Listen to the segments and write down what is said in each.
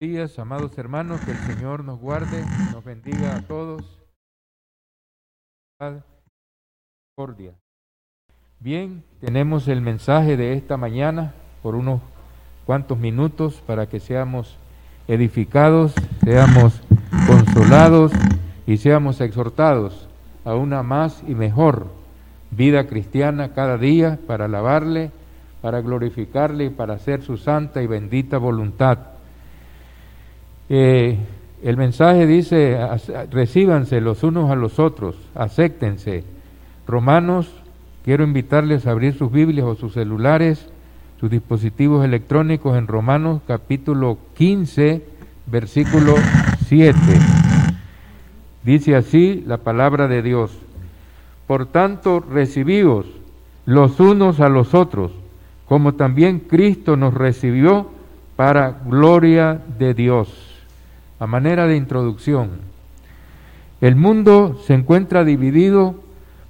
días, amados hermanos, que el Señor nos guarde, nos bendiga a todos. Bien, tenemos el mensaje de esta mañana por unos cuantos minutos para que seamos edificados, seamos consolados y seamos exhortados a una más y mejor vida cristiana cada día para alabarle, para glorificarle y para hacer su santa y bendita voluntad. El mensaje dice, recíbanse los unos a los otros, acéptense. Romanos, quiero invitarles a abrir sus Biblias o sus celulares, sus dispositivos electrónicos en Romanos capítulo 15, versículo 7. Dice así la palabra de Dios. Por tanto, recibíos los unos a los otros, como también Cristo nos recibió para gloria de Dios a manera de introducción. El mundo se encuentra dividido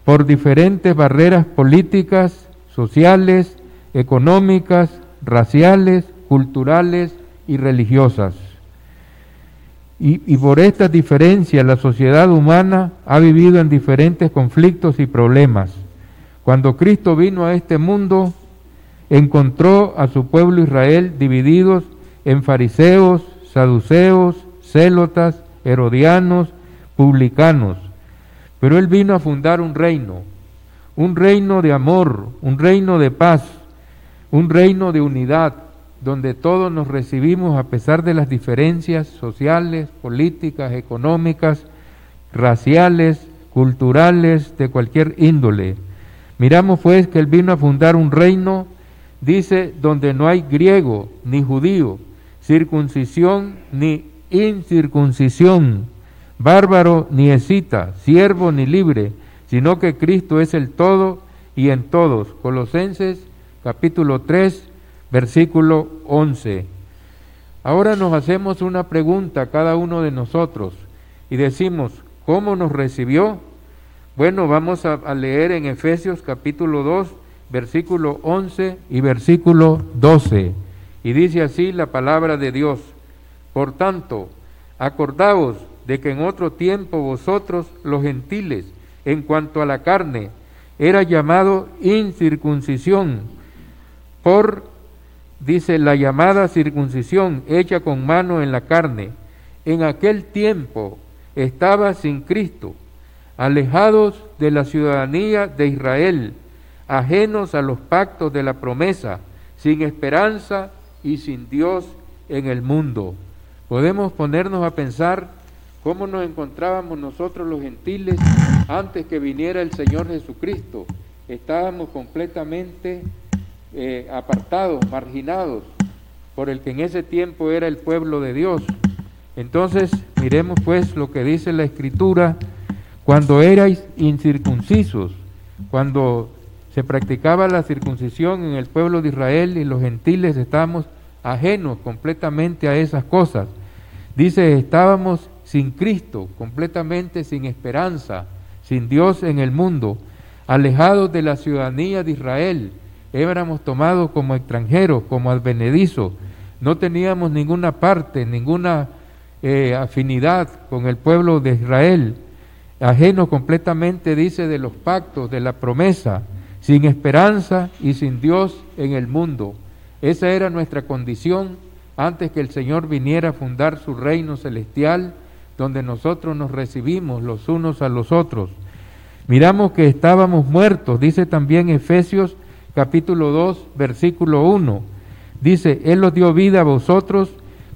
por diferentes barreras políticas, sociales, económicas, raciales, culturales y religiosas. Y, por estas diferencias la sociedad humana ha vivido en diferentes conflictos y problemas. Cuando Cristo vino a este mundo, encontró a su pueblo Israel divididos en fariseos, saduceos, célotas, herodianos, publicanos. Pero él vino a fundar un reino, un reino de amor, un reino de paz, un reino de unidad, donde todos nos recibimos a pesar de las diferencias sociales, políticas, económicas, raciales, culturales, de cualquier índole. Miramos pues que él vino a fundar un reino, dice, donde no hay griego ni judío, circuncisión ni incircuncisión, bárbaro ni escita, siervo ni libre, sino que Cristo es el todo y en todos. Colosenses capítulo 3, versículo 11. Ahora nos hacemos una pregunta cada uno de nosotros y decimos, ¿cómo nos recibió? Bueno, vamos a, a leer en Efesios capítulo 2, versículo 11 y versículo 12. Y dice así la palabra de Dios. Por tanto, acordaos de que en otro tiempo vosotros, los gentiles, en cuanto a la carne, era llamado incircuncisión por, dice, la llamada circuncisión hecha con mano en la carne. En aquel tiempo estaba sin Cristo, alejados de la ciudadanía de Israel, ajenos a los pactos de la promesa, sin esperanza y sin Dios en el mundo. Podemos ponernos a pensar cómo nos encontrábamos nosotros los gentiles antes que viniera el Señor Jesucristo. Estábamos completamente eh, apartados, marginados por el que en ese tiempo era el pueblo de Dios. Entonces, miremos pues lo que dice la Escritura, cuando erais incircuncisos, cuando se practicaba la circuncisión en el pueblo de Israel y los gentiles estábamos ajenos completamente a esas cosas. Dice, estábamos sin Cristo, completamente sin esperanza, sin Dios en el mundo, alejados de la ciudadanía de Israel, éramos tomados como extranjeros, como advenedizos, no teníamos ninguna parte, ninguna eh, afinidad con el pueblo de Israel, ajenos completamente, dice, de los pactos, de la promesa, sin esperanza y sin Dios en el mundo. Esa era nuestra condición antes que el Señor viniera a fundar su reino celestial, donde nosotros nos recibimos los unos a los otros. Miramos que estábamos muertos, dice también Efesios capítulo 2, versículo 1. Dice, Él os dio vida a vosotros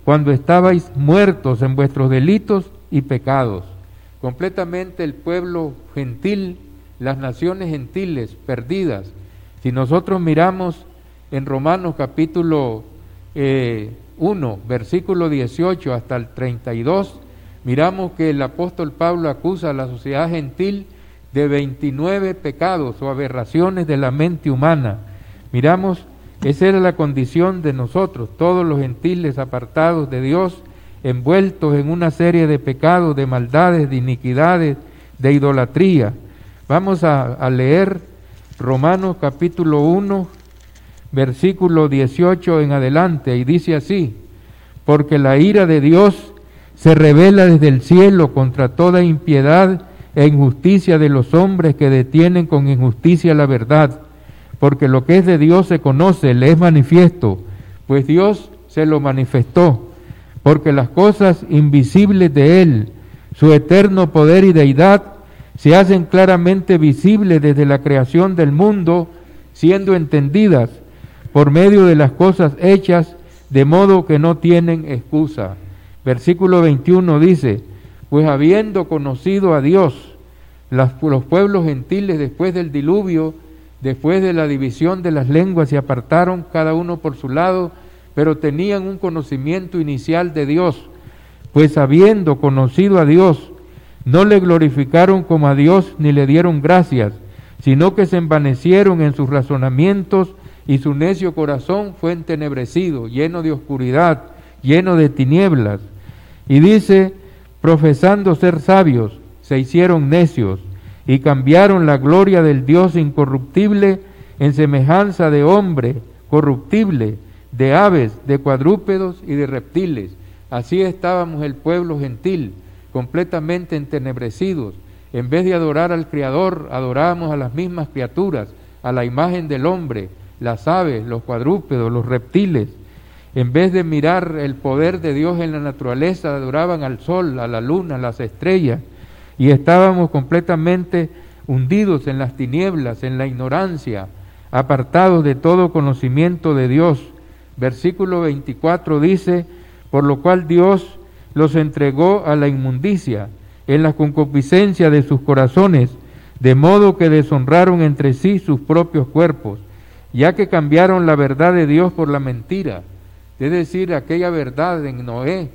cuando estabais muertos en vuestros delitos y pecados. Completamente el pueblo gentil, las naciones gentiles perdidas. Si nosotros miramos en Romanos capítulo 1, eh, versículo 18 hasta el 32, miramos que el apóstol Pablo acusa a la sociedad gentil de 29 pecados o aberraciones de la mente humana. Miramos, esa era la condición de nosotros, todos los gentiles apartados de Dios, envueltos en una serie de pecados, de maldades, de iniquidades, de idolatría. Vamos a, a leer Romanos capítulo 1, versículo 18 en adelante, y dice así, porque la ira de Dios se revela desde el cielo contra toda impiedad e injusticia de los hombres que detienen con injusticia la verdad, porque lo que es de Dios se conoce, le es manifiesto, pues Dios se lo manifestó, porque las cosas invisibles de Él, su eterno poder y deidad, se hacen claramente visibles desde la creación del mundo, siendo entendidas por medio de las cosas hechas, de modo que no tienen excusa. Versículo 21 dice, pues habiendo conocido a Dios, los pueblos gentiles después del diluvio, después de la división de las lenguas, se apartaron cada uno por su lado, pero tenían un conocimiento inicial de Dios, pues habiendo conocido a Dios, no le glorificaron como a Dios ni le dieron gracias, sino que se envanecieron en sus razonamientos y su necio corazón fue entenebrecido, lleno de oscuridad, lleno de tinieblas. Y dice, profesando ser sabios, se hicieron necios y cambiaron la gloria del Dios incorruptible en semejanza de hombre corruptible, de aves, de cuadrúpedos y de reptiles. Así estábamos el pueblo gentil, completamente entenebrecidos. En vez de adorar al Creador, adorábamos a las mismas criaturas, a la imagen del hombre, las aves, los cuadrúpedos, los reptiles. En vez de mirar el poder de Dios en la naturaleza, adoraban al sol, a la luna, a las estrellas. Y estábamos completamente hundidos en las tinieblas, en la ignorancia, apartados de todo conocimiento de Dios. Versículo 24 dice, por lo cual Dios los entregó a la inmundicia en la concupiscencia de sus corazones, de modo que deshonraron entre sí sus propios cuerpos, ya que cambiaron la verdad de Dios por la mentira, es decir, aquella verdad en Noé,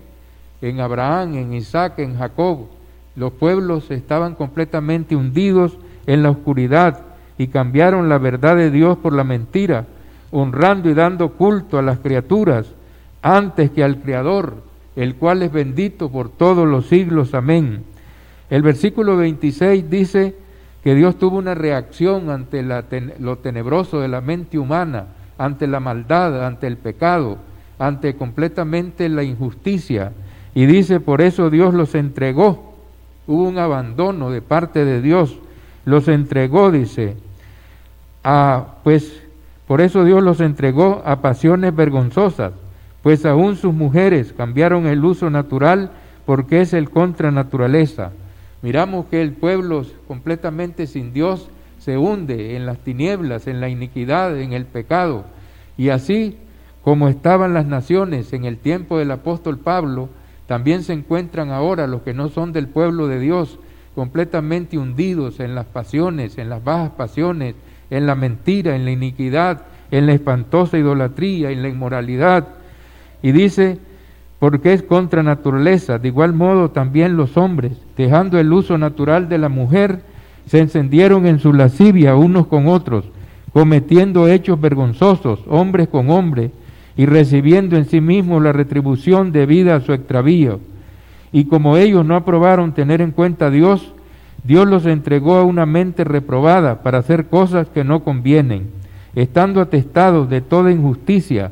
en Abraham, en Isaac, en Jacob. Los pueblos estaban completamente hundidos en la oscuridad y cambiaron la verdad de Dios por la mentira, honrando y dando culto a las criaturas antes que al Creador, el cual es bendito por todos los siglos. Amén. El versículo 26 dice que Dios tuvo una reacción ante lo tenebroso de la mente humana, ante la maldad, ante el pecado, ante completamente la injusticia. Y dice, por eso Dios los entregó. Hubo un abandono de parte de Dios. Los entregó, dice, a, pues, por eso Dios los entregó a pasiones vergonzosas pues aún sus mujeres cambiaron el uso natural porque es el contra naturaleza. Miramos que el pueblo completamente sin Dios se hunde en las tinieblas, en la iniquidad, en el pecado. Y así como estaban las naciones en el tiempo del apóstol Pablo, también se encuentran ahora los que no son del pueblo de Dios, completamente hundidos en las pasiones, en las bajas pasiones, en la mentira, en la iniquidad, en la espantosa idolatría, en la inmoralidad, y dice, porque es contra naturaleza. De igual modo también los hombres, dejando el uso natural de la mujer, se encendieron en su lascivia unos con otros, cometiendo hechos vergonzosos, hombres con hombres, y recibiendo en sí mismos la retribución debida a su extravío. Y como ellos no aprobaron tener en cuenta a Dios, Dios los entregó a una mente reprobada para hacer cosas que no convienen, estando atestados de toda injusticia,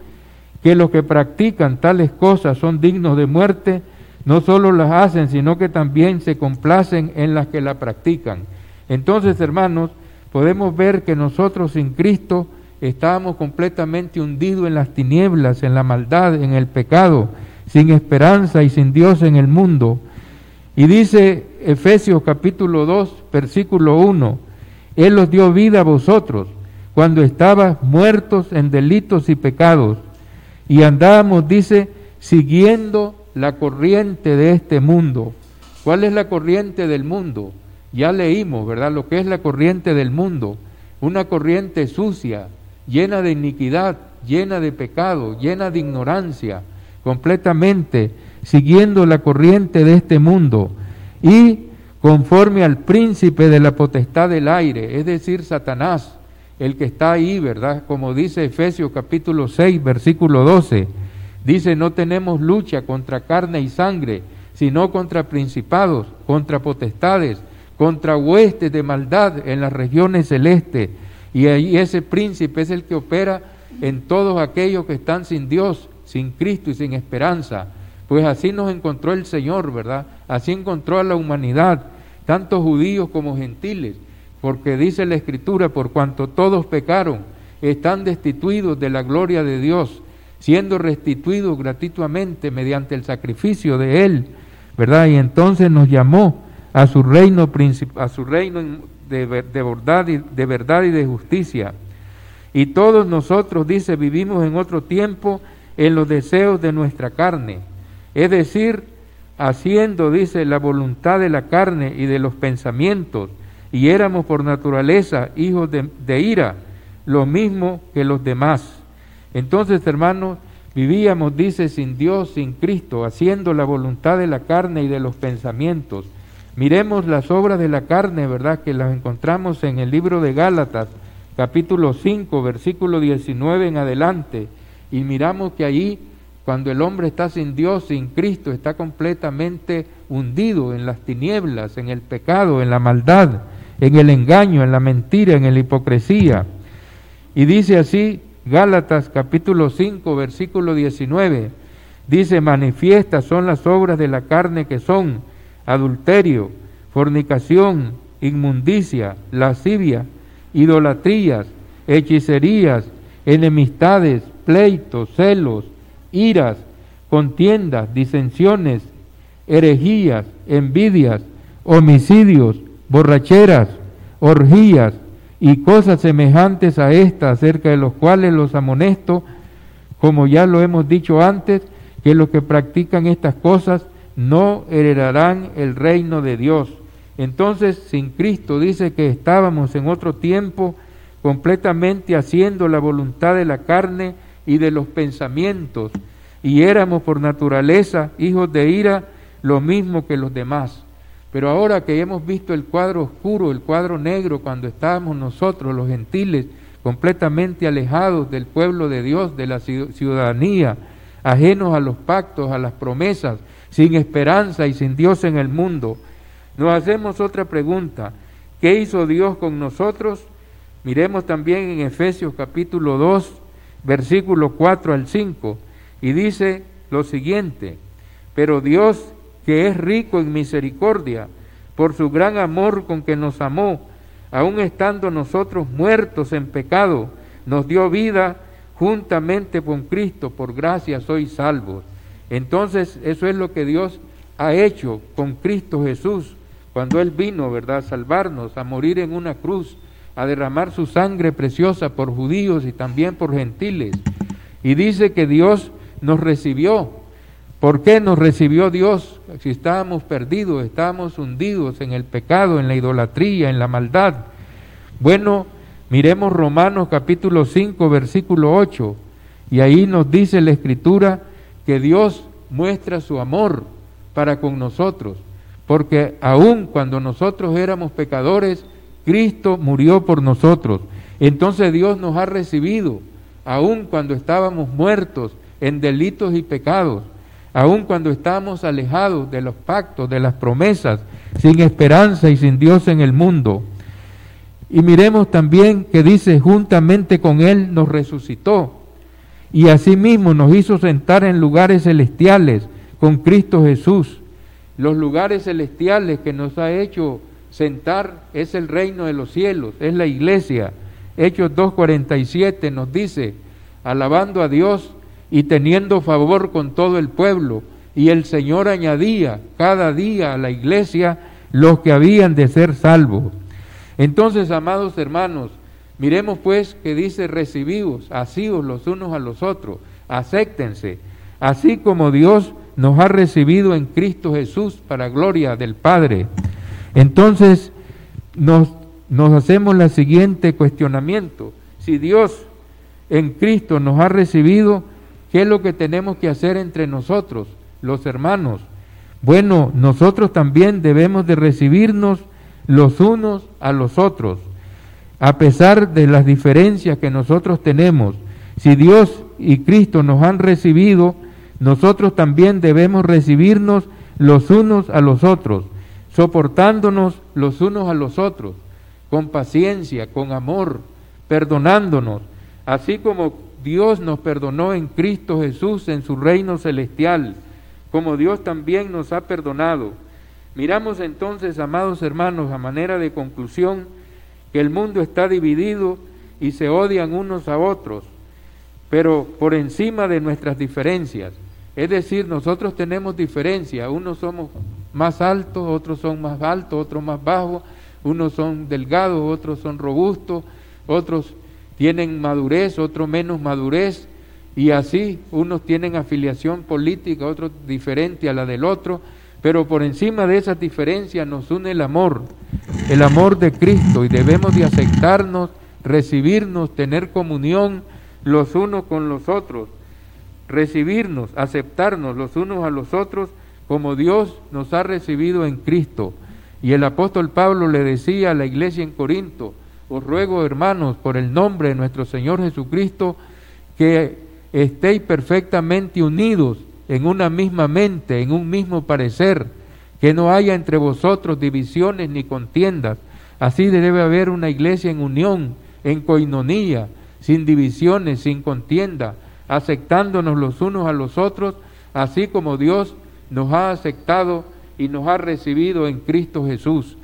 que los que practican tales cosas son dignos de muerte, no solo las hacen, sino que también se complacen en las que la practican. Entonces, hermanos, podemos ver que nosotros sin Cristo estábamos completamente hundidos en las tinieblas, en la maldad, en el pecado, sin esperanza y sin Dios en el mundo. Y dice Efesios capítulo 2, versículo 1, Él os dio vida a vosotros cuando estabas muertos en delitos y pecados y andábamos, dice, siguiendo la corriente de este mundo. ¿Cuál es la corriente del mundo? Ya leímos, ¿verdad? Lo que es la corriente del mundo. Una corriente sucia, llena de iniquidad, llena de pecado, llena de ignorancia, completamente siguiendo la corriente de este mundo y conforme al príncipe de la potestad del aire, es decir, Satanás, el que está ahí, ¿verdad? Como dice Efesios capítulo 6, versículo 12, dice, no tenemos lucha contra carne y sangre, sino contra principados, contra potestades, contra huestes de maldad en las regiones celestes. Y ahí ese príncipe es el que opera en todos aquellos que están sin Dios, sin Cristo y sin esperanza. Pues así nos encontró el Señor, ¿verdad? Así encontró a la humanidad, tanto judíos como gentiles, porque dice la Escritura, por cuanto todos pecaron, están destituidos de la gloria de Dios, siendo restituidos gratuitamente mediante el sacrificio de Él, ¿verdad? Y entonces nos llamó a su reino, a su reino de, verdad y, de verdad y de justicia. Y todos nosotros, dice, vivimos en otro tiempo en los deseos de nuestra carne es decir, haciendo, dice, la voluntad de la carne y de los pensamientos, y éramos por naturaleza hijos de, ira, lo mismo que los demás. Entonces, hermanos, vivíamos, dice, sin Dios, sin Cristo, haciendo la voluntad de la carne y de los pensamientos. Miremos las obras de la carne, ¿verdad? Que las encontramos en el libro de Gálatas, capítulo 5, versículo 19 en adelante, y miramos que ahí cuando el hombre está sin Dios, sin Cristo, está completamente hundido en las tinieblas, en el pecado, en la maldad, en el engaño, en la mentira, en la hipocresía. Y dice así Gálatas capítulo 5, versículo 19. Dice, manifiestas son las obras de la carne que son adulterio, fornicación, inmundicia, lascivia, idolatrías, hechicerías, enemistades, pleitos, celos, iras, contiendas, disensiones, herejías, envidias, homicidios, borracheras, orgías y cosas semejantes a estas, acerca de los cuales los amonesto, como ya lo hemos dicho antes, que los que practican estas cosas no heredarán el reino de Dios. Entonces, sin Cristo dice que estábamos en otro tiempo completamente haciendo la voluntad de la carne, y de los pensamientos, y éramos por naturaleza hijos de ira, lo mismo que los demás. Pero ahora que hemos visto el cuadro oscuro, el cuadro negro, cuando estábamos nosotros, los gentiles, completamente alejados del pueblo de Dios, de la ciudadanía, ajenos a los pactos, a las promesas, sin esperanza y sin Dios en el mundo, nos hacemos otra pregunta. ¿Qué hizo Dios con nosotros? Miremos también en Efesios capítulo 2, versículo 4 al 5, y dice lo siguiente, pero Dios, que es rico en misericordia, por su gran amor con que nos amó, aun estando nosotros muertos en pecado, nos dio vida juntamente con Cristo, por gracia sois salvos. Entonces, eso es lo que Dios ha hecho con Cristo Jesús, cuando Él vino, ¿verdad?, a salvarnos, a morir en una cruz a derramar su sangre preciosa por judíos y también por gentiles. Y dice que Dios nos recibió. ¿Por qué nos recibió Dios? Si estábamos perdidos, estábamos hundidos en el pecado, en la idolatría, en la maldad. Bueno, miremos Romanos capítulo 5, versículo 8. Y ahí nos dice la escritura que Dios muestra su amor para con nosotros. Porque aun cuando nosotros éramos pecadores, Cristo murió por nosotros. Entonces Dios nos ha recibido, aun cuando estábamos muertos en delitos y pecados, aun cuando estábamos alejados de los pactos, de las promesas, sin esperanza y sin Dios en el mundo. Y miremos también que dice, juntamente con Él nos resucitó y asimismo nos hizo sentar en lugares celestiales con Cristo Jesús. Los lugares celestiales que nos ha hecho sentar es el reino de los cielos, es la iglesia. Hechos 2.47 nos dice, alabando a Dios y teniendo favor con todo el pueblo. Y el Señor añadía cada día a la iglesia los que habían de ser salvos. Entonces, amados hermanos, miremos pues que dice recibidos, asíos los unos a los otros, acéptense, así como Dios nos ha recibido en Cristo Jesús para gloria del Padre. Entonces nos, nos hacemos el siguiente cuestionamiento. Si Dios en Cristo nos ha recibido, ¿qué es lo que tenemos que hacer entre nosotros? los hermanos. Bueno, nosotros también debemos de recibirnos los unos a los otros, a pesar de las diferencias que nosotros tenemos. Si Dios y Cristo nos han recibido, nosotros también debemos recibirnos los unos a los otros, soportándonos los unos a los otros, con paciencia, con amor, perdonándonos, así como Dios nos perdonó en Cristo Jesús en su reino celestial, como Dios también nos ha perdonado. Miramos entonces, amados hermanos, a manera de conclusión, que el mundo está dividido y se odian unos a otros, pero por encima de nuestras diferencias. Es decir, nosotros tenemos diferencias, unos somos más altos, otros son más altos, otros más bajos, unos son delgados, otros son robustos, otros tienen madurez, otros menos madurez, y así unos tienen afiliación política, otros diferente a la del otro, pero por encima de esas diferencias nos une el amor, el amor de Cristo, y debemos de aceptarnos, recibirnos, tener comunión los unos con los otros, recibirnos, aceptarnos los unos a los otros como Dios nos ha recibido en Cristo. Y el apóstol Pablo le decía a la iglesia en Corinto, os ruego hermanos, por el nombre de nuestro Señor Jesucristo, que estéis perfectamente unidos en una misma mente, en un mismo parecer, que no haya entre vosotros divisiones ni contiendas. Así debe haber una iglesia en unión, en coinonía, sin divisiones, sin contienda, aceptándonos los unos a los otros, así como Dios nos ha aceptado y nos ha recibido en Cristo Jesús.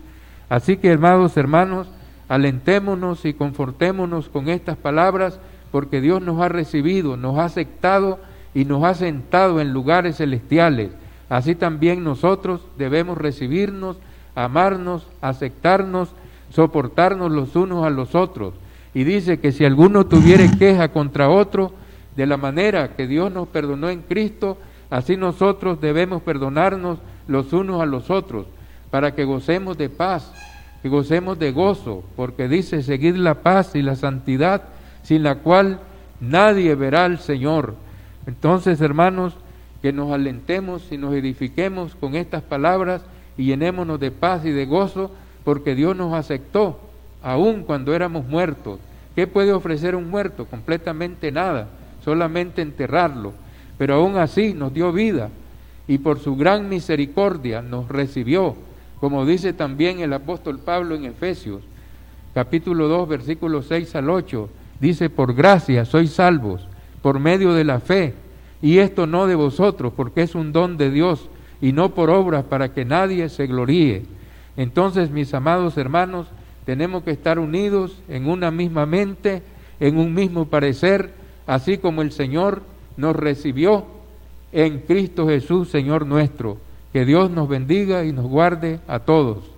Así que, hermanos, hermanos, alentémonos y confortémonos con estas palabras, porque Dios nos ha recibido, nos ha aceptado y nos ha sentado en lugares celestiales. Así también nosotros debemos recibirnos, amarnos, aceptarnos, soportarnos los unos a los otros. Y dice que si alguno tuviere queja contra otro, de la manera que Dios nos perdonó en Cristo, así nosotros debemos perdonarnos los unos a los otros, para que gocemos de paz, que gocemos de gozo, porque dice seguir la paz y la santidad, sin la cual nadie verá al Señor. Entonces, hermanos, que nos alentemos y nos edifiquemos con estas palabras y llenémonos de paz y de gozo, porque Dios nos aceptó, aun cuando éramos muertos. ¿Qué puede ofrecer un muerto? Completamente nada solamente enterrarlo, pero aún así nos dio vida y por su gran misericordia nos recibió, como dice también el apóstol Pablo en Efesios, capítulo 2, versículos 6 al 8, dice, por gracia sois salvos, por medio de la fe, y esto no de vosotros, porque es un don de Dios, y no por obras para que nadie se gloríe. Entonces, mis amados hermanos, tenemos que estar unidos en una misma mente, en un mismo parecer, así como el Señor nos recibió en Cristo Jesús, Señor nuestro. Que Dios nos bendiga y nos guarde a todos.